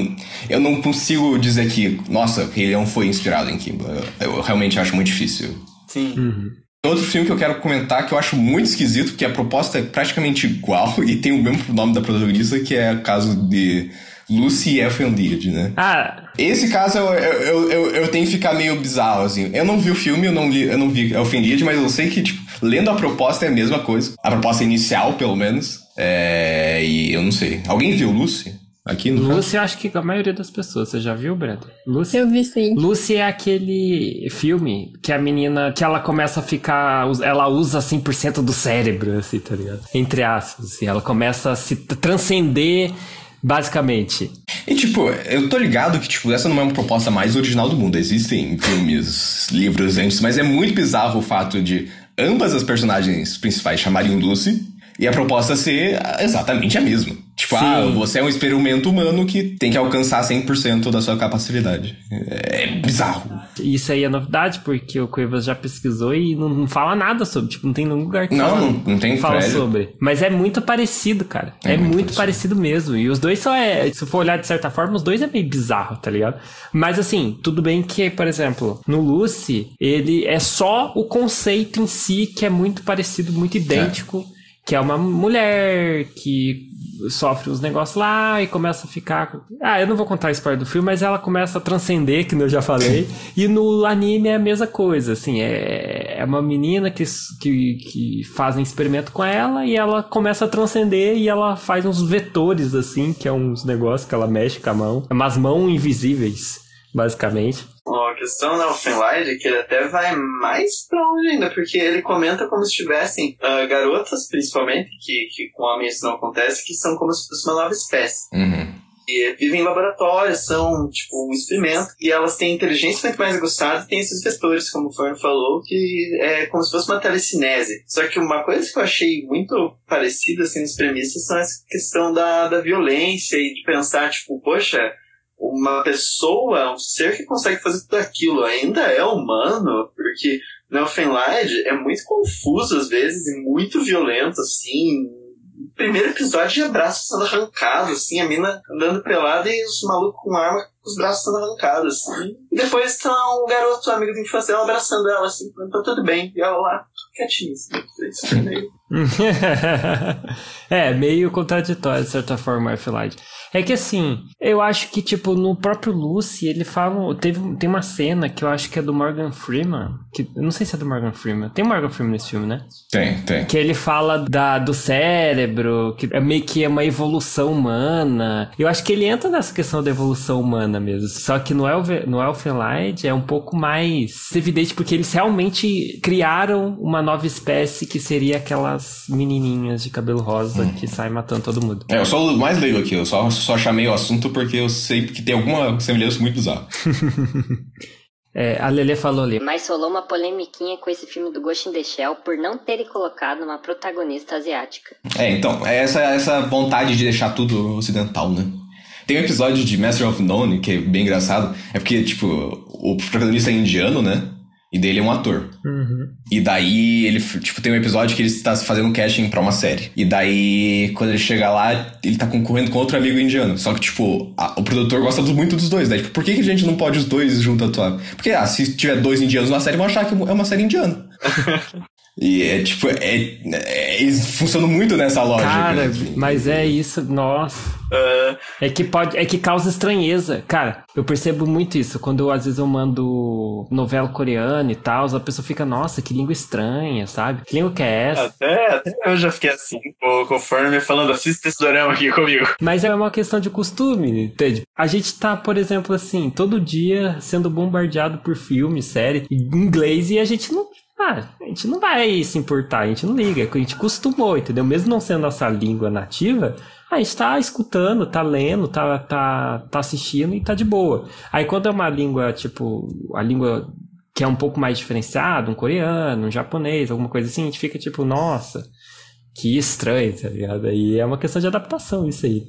eu não consigo dizer que, nossa, Rei Leão foi inspirado em Kimba. Eu, eu realmente acho muito difícil. Sim. Uhum. Outro filme que eu quero comentar que eu acho muito esquisito, porque a proposta é praticamente igual e tem o mesmo nome da protagonista, que é o caso de Lucy e Elfenlied, né? Ah, Esse caso eu, eu, eu, eu tenho que ficar meio bizarro, assim. Eu não vi o filme, eu não, li, eu não vi Elfenlied, mas eu sei que, tipo, lendo a proposta é a mesma coisa. A proposta inicial, pelo menos. É, e eu não sei. Alguém viu Lucy? Aqui no caso? Lucy, eu acho que a maioria das pessoas. Você já viu, Brenda? Lucy? Eu vi sim. Lucy é aquele filme que a menina, que ela começa a ficar, ela usa 100% do cérebro, assim, tá ligado? Entre aspas, assim, ela começa a se transcender, basicamente. E tipo, eu tô ligado que tipo, essa não é uma proposta mais original do mundo. Existem filmes, livros antes, mas é muito bizarro o fato de ambas as personagens principais chamarem Lucy e a proposta ser exatamente a mesma. Tipo, Sim. ah, você é um experimento humano que tem que alcançar 100% da sua capacidade. É bizarro. Isso aí é novidade, porque o Cuevas já pesquisou e não, não fala nada sobre, tipo, não tem nenhum lugar que Não, fala, não, não tem fala sobre. Mas é muito parecido, cara. É, É muito muito parecido. mesmo. E os dois só é, se for olhar de certa forma, os dois é meio bizarro, tá ligado? Mas assim, tudo bem que, por exemplo, no Lucy, ele é só o conceito em si que é muito parecido, muito idêntico. Que é uma mulher que sofre uns negócios lá e começa a ficar. Ah, eu não vou contar a spoiler do filme, mas ela começa a transcender, que eu já falei. e no anime é a mesma coisa, assim, é, é uma menina que, que, que fazem experimento com ela e ela começa a transcender e ela faz uns vetores, assim, que é uns negócios que ela mexe com a mão. É umas mãos invisíveis, basicamente. A questão da Offenlight é que ele até vai mais pra longe ainda, porque ele comenta como se tivessem ah, garotas, principalmente, que, que com homens isso não acontece, que são como se fosse uma nova espécie. Uhum. E vivem em laboratórios, são tipo um experimento, e elas têm inteligência muito mais aguçada e tem esses vetores, como o Fern falou, que é como se fosse uma telecinese. Só que uma coisa que eu achei muito parecida assim, nas premissas são essa questão da, da violência e de pensar, tipo, poxa, uma pessoa, um ser que consegue fazer tudo aquilo ainda é humano, porque Nelfenlight é muito confuso às vezes e muito violento, assim. Primeiro episódio de braços sendo arrancados, assim, a mina andando pelada e os malucos com arma com os braços sendo arrancados, assim. E depois tá um garoto, amigo de infância dela, abraçando ela, assim, tá tudo bem. E ela lá, quietinha, assim. É meio- é, meio contraditório, de certa forma, Lifeline. É que assim, eu acho que, tipo, no próprio Lucy, ele fala. Teve, tem uma cena que eu acho que é do Morgan Freeman. Que, eu não sei se é do Morgan Freeman. Tem Morgan Freeman nesse filme, né? Tem, tem. Que ele fala da, do cérebro, que é meio que é uma evolução humana. Eu acho que ele entra nessa questão da evolução humana mesmo. Só que no, Elve, no Elfenlight é um pouco mais evidente, porque eles realmente criaram uma nova espécie que seria aquelas menininhas de cabelo rosa que saem matando todo mundo. É, eu sou o mais leigo aqui, eu só, só chamei o assunto porque eu sei que tem alguma semelhança muito bizarra. É, a Lele falou ali. Mas rolou uma polemiquinha com esse filme do Ghost in the Shell por não terem colocado uma protagonista asiática. É, então, é essa, essa vontade de deixar tudo ocidental, né? Tem um episódio de Master of None que é bem engraçado. É porque, tipo, o protagonista é indiano, né? E dele é um ator. Uhum. E daí ele, tipo, tem um episódio que ele está fazendo casting pra uma série. E daí, quando ele chega lá, ele tá concorrendo com outro amigo indiano. Só que, tipo, a- o produtor gosta do- muito dos dois. Daí, tipo, por que, que a gente não pode os dois junto atuar? Porque, ah, se tiver dois indianos na série, vão achar que é uma série indiana. e é, tipo, é, é, eles funcionam muito nessa lógica. Cara, mas é isso, nossa. Ah, É que pode, é que causa estranheza. Cara, eu percebo muito isso. Quando às vezes eu mando novela coreana e tal, a pessoa fica, nossa, que língua estranha, sabe? Que língua que é essa? até, até eu já fiquei assim, com, com o Fern me falando, assista esse dorama aqui comigo. Mas é uma questão de costume, entende? A gente tá, por exemplo, assim, todo dia sendo bombardeado por filme, série, em inglês e a gente não. Ah, a gente não vai se importar, a gente não liga, a gente costumou, entendeu? Mesmo não sendo nossa língua nativa, a gente tá escutando, tá lendo, tá, tá, tá assistindo e tá de boa. Aí quando é uma língua, tipo, a língua que é um pouco mais diferenciada, um coreano, um japonês, alguma coisa assim, a gente fica tipo, nossa, que estranho, tá ligado? Aí é uma questão de adaptação isso aí.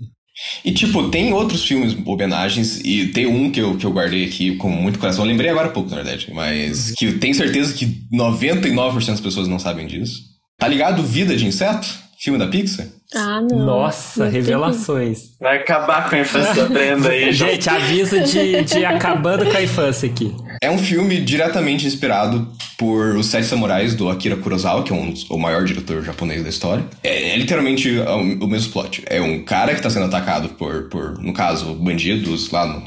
E, tipo, tem outros filmes homenagens, e tem um que eu, que eu guardei aqui com muito coração. Eu lembrei agora há pouco, na verdade, mas que eu tenho certeza que 99% das pessoas não sabem disso. Tá ligado? Vida de Inseto? Filme da Pixar? Ah, não. Nossa, Não revelações. Vai acabar com a infância da Brenda aí, João. Gente, aviso de, de acabando com a infância aqui. É um filme diretamente inspirado por Os Sete Samurais do Akira Kurosawa, que é um, o maior diretor japonês da história. É, é literalmente o, o, mesmo plot. É um cara que tá sendo atacado por, por no caso, bandidos lá no,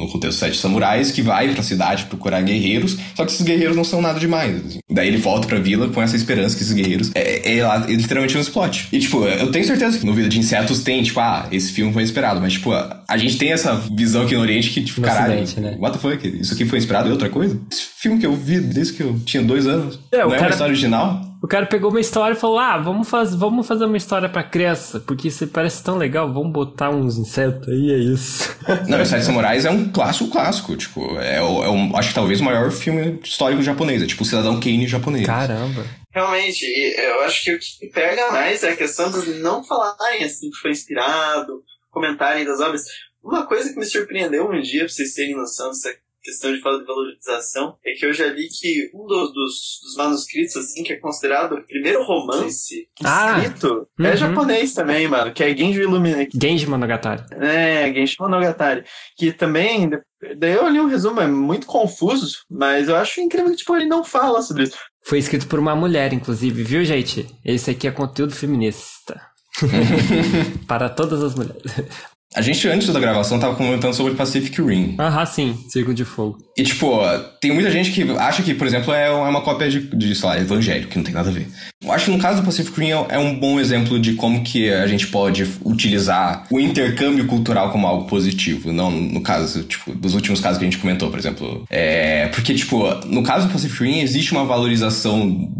no contexto Sete Samurais, que vai pra cidade procurar guerreiros, só que esses guerreiros não são nada demais. Assim. Daí ele volta pra vila com essa esperança que esses guerreiros. É, é, é literalmente o mesmo plot. E, tipo, eu tenho certeza que no Vida de Insetos tem, tipo, ah, esse filme foi inspirado, mas, tipo, a, a gente tem essa visão aqui no Oriente que, tipo, no caralho, acidente, né? what the fuck? Isso aqui foi inspirado em outra coisa? Esse filme que eu vi desde que eu tinha dois anos. É, não é cara, uma história original? O cara pegou uma história e falou: Ah, vamos, faz, vamos fazer uma história pra criança, porque isso parece tão legal, vamos botar uns insetos aí, é isso. Não, Sete Samurais é um clássico clássico, tipo, é, é um, acho que talvez o maior filme histórico japonês, é tipo o Cidadão Kane japonês. Caramba. Realmente, eu acho que o que pega mais é a questão de não falarem assim que foi inspirado, comentarem das obras. Uma coisa que me surpreendeu um dia, pra vocês terem noção dessa questão de valorização, é que eu já li que um dos, dos, dos manuscritos, assim, que é considerado o primeiro romance ah, escrito, é uhum. é japonês também, mano, que é Genji Illuminati. Genji Monogatari. É, Genji Monogatari. Que também, daí eu li um resumo, é muito confuso, mas eu acho incrível que, tipo, ele não fala sobre isso. Foi escrito por uma mulher, inclusive, viu, gente? Esse aqui é conteúdo feminista. Para todas as mulheres. A gente, antes da gravação, tava comentando sobre Pacific Rim. Aham, sim, Círculo de Fogo. E, tipo, tem muita gente que acha que, por exemplo, é uma cópia de, de sei lá, Evangelho, que não tem nada a ver. Eu acho que no caso do Pacific Rim é um bom exemplo de como que a gente pode utilizar o intercâmbio cultural como algo positivo. Não no caso, tipo, dos últimos casos que a gente comentou, por exemplo. É, porque, tipo, no caso do Pacific Rim existe uma valorização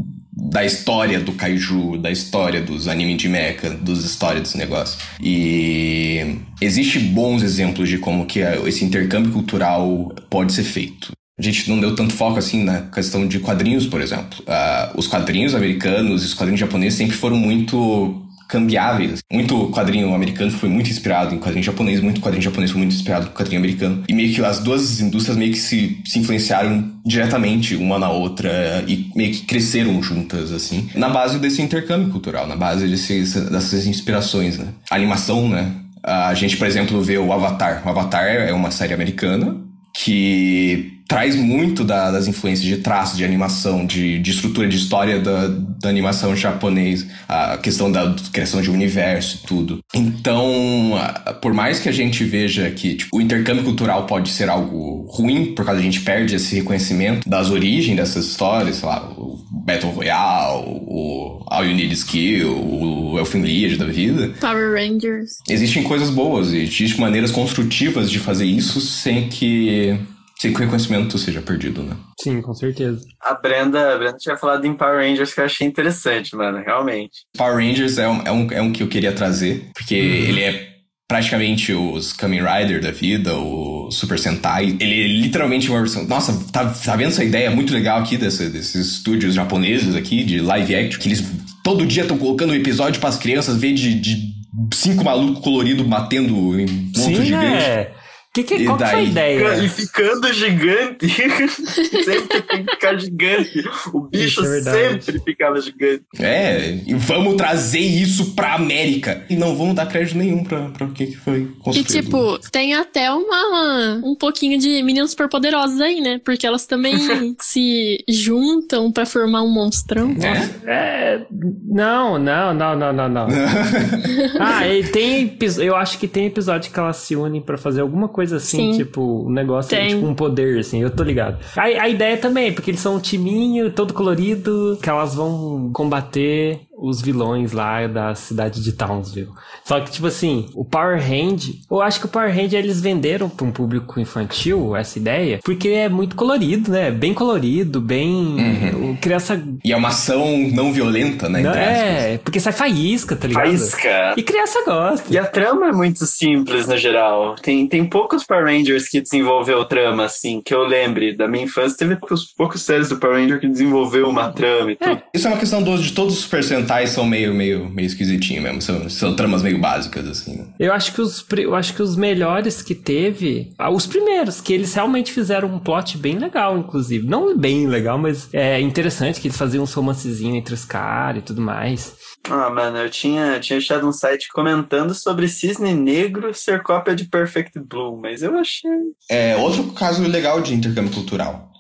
da história do kaiju, da história dos animes de mecha, dos histórias desse negócio. E existe bons exemplos de como que esse intercâmbio cultural pode ser feito. A gente não deu tanto foco assim na questão de quadrinhos, por exemplo. Uh, os quadrinhos americanos e os quadrinhos japoneses sempre foram muito cambiáveis. Muito quadrinho americano foi muito inspirado em quadrinho japonês, muito quadrinho japonês foi muito inspirado em quadrinho americano. E meio que as duas indústrias meio que se, se influenciaram diretamente uma na outra e meio que cresceram juntas, assim, na base desse intercâmbio cultural, na base desse, dessas inspirações, né? A animação, né? A gente, por exemplo, vê o Avatar. O Avatar é uma série americana que traz muito da, das influências de traços, de animação, de, de estrutura de história da, da animação japonês, a questão da criação de universo e tudo. Então, por mais que a gente veja que tipo, o intercâmbio cultural pode ser algo ruim, por causa a gente perde esse reconhecimento das origens dessas histórias, sei lá, o Battle Royale, o All You Need Skill, o Elfin Lied da vida. Power Rangers. Existem coisas boas e existem maneiras construtivas de fazer isso sem que sem que o reconhecimento seja perdido, né? Sim, com certeza. A Brenda, a Brenda tinha falado em Power Rangers que eu achei interessante, mano, realmente. Power Rangers é um, é um, é um que eu queria trazer, porque uhum. ele é praticamente os Kamen Rider da vida, o Super Sentai. Ele é literalmente uma versão. Nossa, tá, tá vendo essa ideia muito legal aqui desse, desses estúdios japoneses aqui, de live action, que eles todo dia estão colocando um episódio para as crianças ver de, de cinco malucos coloridos batendo em monstros Sim, gigantes. É. Que, que, qual daí, foi a ideia? E ficando gigante. sempre tem que ficar gigante. O bicho é sempre ficava gigante. É, e vamos trazer isso pra América. E não vamos dar crédito nenhum pra, pra o que foi construído. E tipo, tem até uma, um pouquinho de meninas superpoderosas aí, né? Porque elas também se juntam pra formar um monstrão. É? é não, não, não, não, não, não. ah, e tem. Eu acho que tem episódio que elas se unem pra fazer alguma coisa coisa assim, Sim. tipo, um negócio, Tem. tipo um poder, assim, eu tô ligado. A, a ideia também, porque eles são um timinho todo colorido, que elas vão combater os vilões lá da cidade de Townsville. Só que, tipo assim, o Power Hand, eu acho que o Power Hand eles venderam para um público infantil essa ideia, porque é muito colorido, né? Bem colorido, bem. Uhum. Criança. E é uma ação não violenta, né? Não, é, porque sai faísca, tá ligado? Faísca. E criança gosta. E a trama é muito simples no geral. Tem, tem poucos Power Rangers que desenvolveu trama, assim, que eu lembre. Da minha infância teve poucos, poucos séries do Power Ranger que desenvolveu uma trama e é. tudo. Isso é uma questão de todos os Super Sentais são meio, meio, meio esquisitinhos mesmo. São, são tramas meio básicas, assim. Eu acho que os, eu acho que os melhores que teve, ah, os primeiros, que eles realmente fizeram um plot bem legal, inclusive. Não bem legal, mas é interessante que eles faziam um romancezinho entre os caras e tudo mais. Ah, mano, eu tinha, tinha achado um site comentando sobre Cisne Negro ser cópia de Perfect Blue, mas eu achei. É outro caso legal de intercâmbio cultural.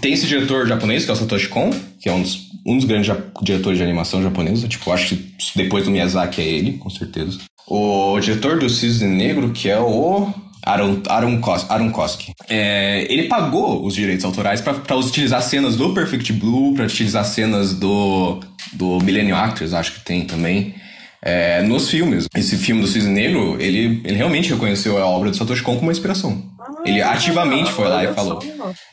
Tem esse diretor japonês, que é o Satoshi Kon, que é um dos, um dos grandes ja- diretores de animação japonesa. Tipo, acho que depois do Miyazaki é ele, com certeza. O diretor do Cisne Negro, que é o Aaron, Aaron, Kos, Aaron Koski. É, ele pagou os direitos autorais pra utilizar cenas do Perfect Blue, pra utilizar cenas do, do Millennium Actors, acho que tem também. é, nos filmes. Esse filme do Cisne Negro, ele, ele realmente reconheceu a obra do Satoshi Kon como uma inspiração. Ele ativamente foi lá e falou.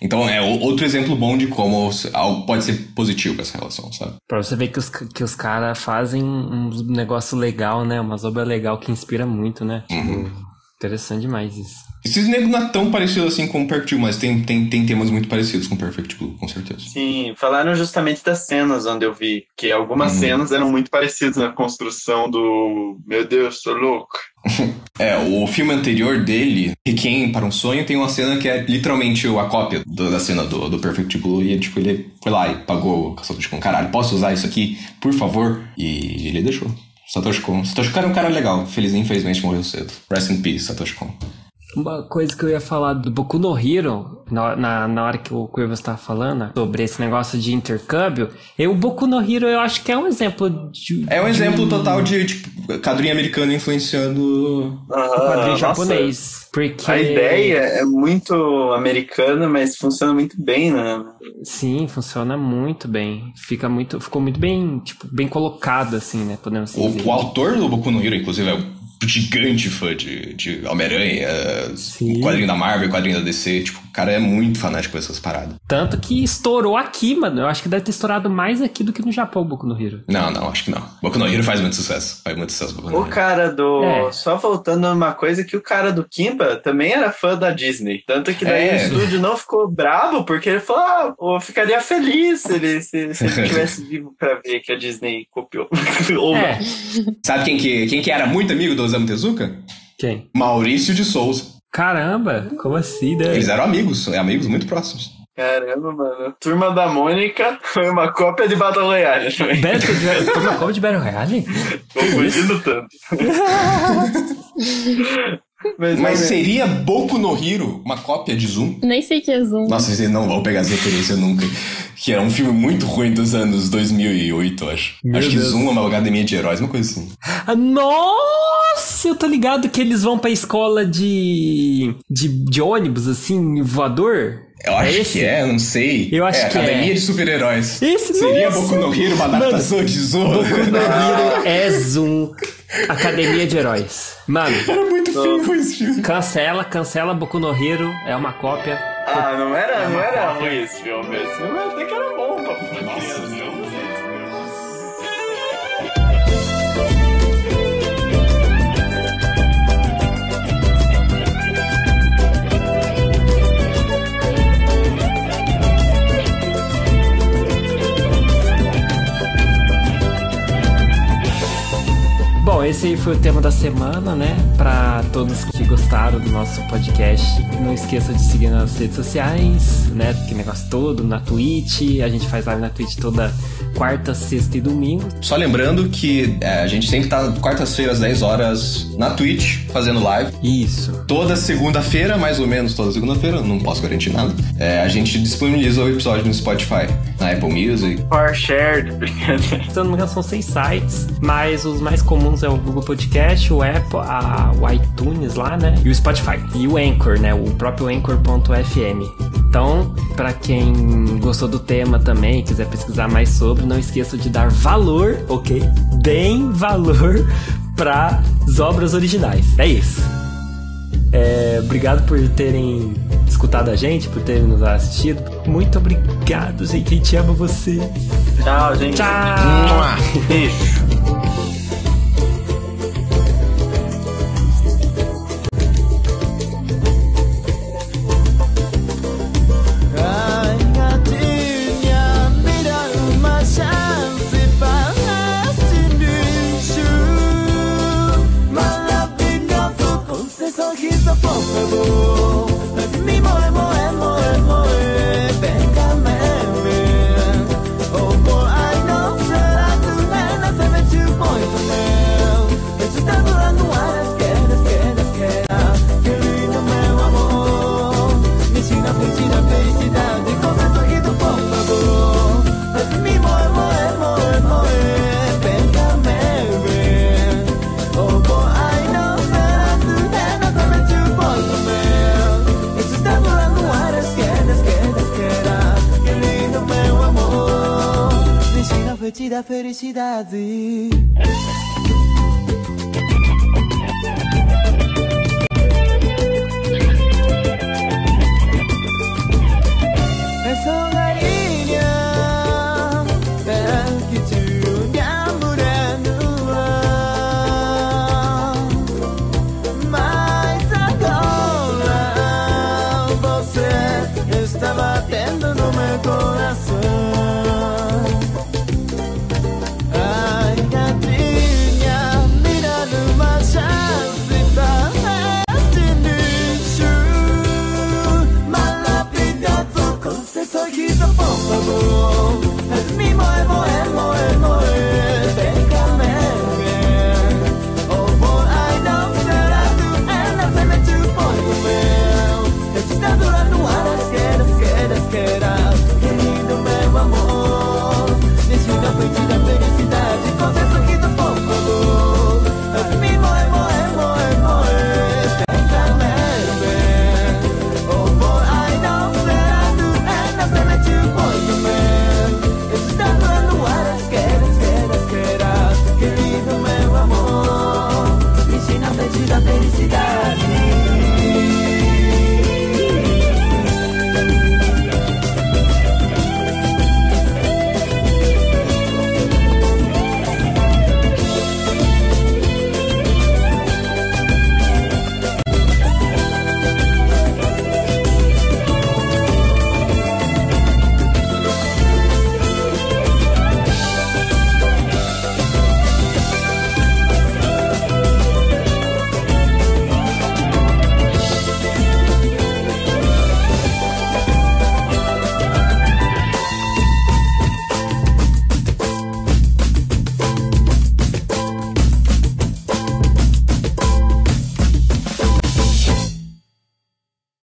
Então é outro exemplo bom de como algo pode ser positivo essa relação, sabe? Pra você ver que os, que os caras fazem um negócio legal, né? Umas obras legal que inspira muito, né? Tipo, Interessante demais isso. Cisne Negro não é tão parecido assim com Perfect Blue, mas tem, tem, tem temas muito parecidos com Perfect Blue, com certeza. Sim, falaram justamente das cenas onde eu vi, que algumas Uhum. cenas eram muito parecidas na construção do. Meu Deus, sou louco. É, o filme anterior dele, Requiem para um Sonho, tem uma cena que é literalmente a cópia do- da cena do, do Perfect Blue. E tipo, ele foi lá e pagou o Satoshi Kon. Caralho, posso usar isso aqui, por favor? E ele deixou. Satoshi Kon. Satoshi Kon era um cara legal. Feliz, infelizmente morreu cedo. Rest in peace, Satoshi Kon. Uma coisa que eu ia falar do Boku no Hero, na, na, na hora que o Cuevas estava falando, sobre esse negócio de intercâmbio, eu, o Boku no Hero eu acho que é um exemplo de. É um de exemplo total de, tipo, quadrinho americano influenciando. um quadrinho nossa, japonês. Porque. A ideia é muito americana, mas funciona muito bem, né? Sim, funciona muito bem. Fica muito, ficou muito bem, tipo, bem colocado, assim, né? Podemos dizer. O, o autor do Boku no Hero, inclusive, é um gigante fã de, de Homem-Aranha, quadrinho da Marvel, quadrinho da DC. Tipo, cara é muito fanático dessas paradas. Tanto que estourou aqui, mano. Eu acho que deve ter estourado mais aqui do que no Japão, o Boku no Hero. Não, não, acho que não. Boku no Hero faz muito sucesso. Faz muito sucesso Boku no O Hero. cara do. É. Só voltando a uma coisa, que o cara do Kimba também era fã da Disney. Tanto que daí É. o estúdio não ficou bravo, porque ele falou: ah, eu ficaria feliz se ele, se, se ele tivesse vivo pra ver que a Disney copiou. Ou É. Sabe quem que, quem que era muito amigo do Osamu Tezuka? Quem? Maurício de Souza. Caramba, como assim, né? Eles eram amigos, amigos muito próximos. Caramba, mano. Turma da Mônica foi uma cópia de Battle Royale também. De... Foi uma Copa de Battle Royale? Confundindo tanto. Mas, Mas seria Boku no Hero uma cópia de Zoom? Nem sei que é Zoom. Nossa, vocês não vão pegar essa referência nunca. Que era um filme muito ruim dos anos 2008, eu acho. Meu acho que Deus. Zoom é uma academia de heróis, uma coisa assim. Ah, Nossa, eu tô ligado que eles vão pra escola de, de, de ônibus, assim, voador. Eu acho esse? que é, não sei. Eu acho é, que Academia é. de Super-Heróis. Esse, Seria nossa! Boku no Hero uma Mano, adaptação de Zoom? Boku no Hero é Zoom, Academia de Heróis. Mano, Era muito feio esse filme. cancela, cancela Boku no Hero, é uma cópia. Ah, não era, não era ruim esse filme. Esse filme até que era bom, pô. Nossa, Bom, esse aí foi o tema da semana, né? Pra todos que gostaram do nosso podcast, não esqueça de seguir nas redes sociais, né? Que negócio todo, na Twitch. A gente faz live na Twitch toda quarta, sexta e domingo. Só lembrando que é, a gente sempre tá quartas-feiras, 10 horas, na Twitch, fazendo live. Isso. Toda segunda-feira, mais ou menos toda segunda-feira, não posso garantir nada. é, a gente disponibiliza o episódio no Spotify, na Apple Music. Far shared, brincadeira. Se eu não me engano, são seis sites, mas os mais comuns é o Google Podcast, o Apple, a, o iTunes lá, né? E o Spotify. E o Anchor, né? O próprio Anchor.fm. Então, pra quem gostou do tema também, quiser pesquisar mais sobre, não esqueça de dar valor, ok? Bem valor para as obras originais. É isso. É, obrigado por terem escutado a gente, por terem nos assistido. Muito obrigado, gente. A gente ama vocês. Tchau, gente. Tchau! Beijo.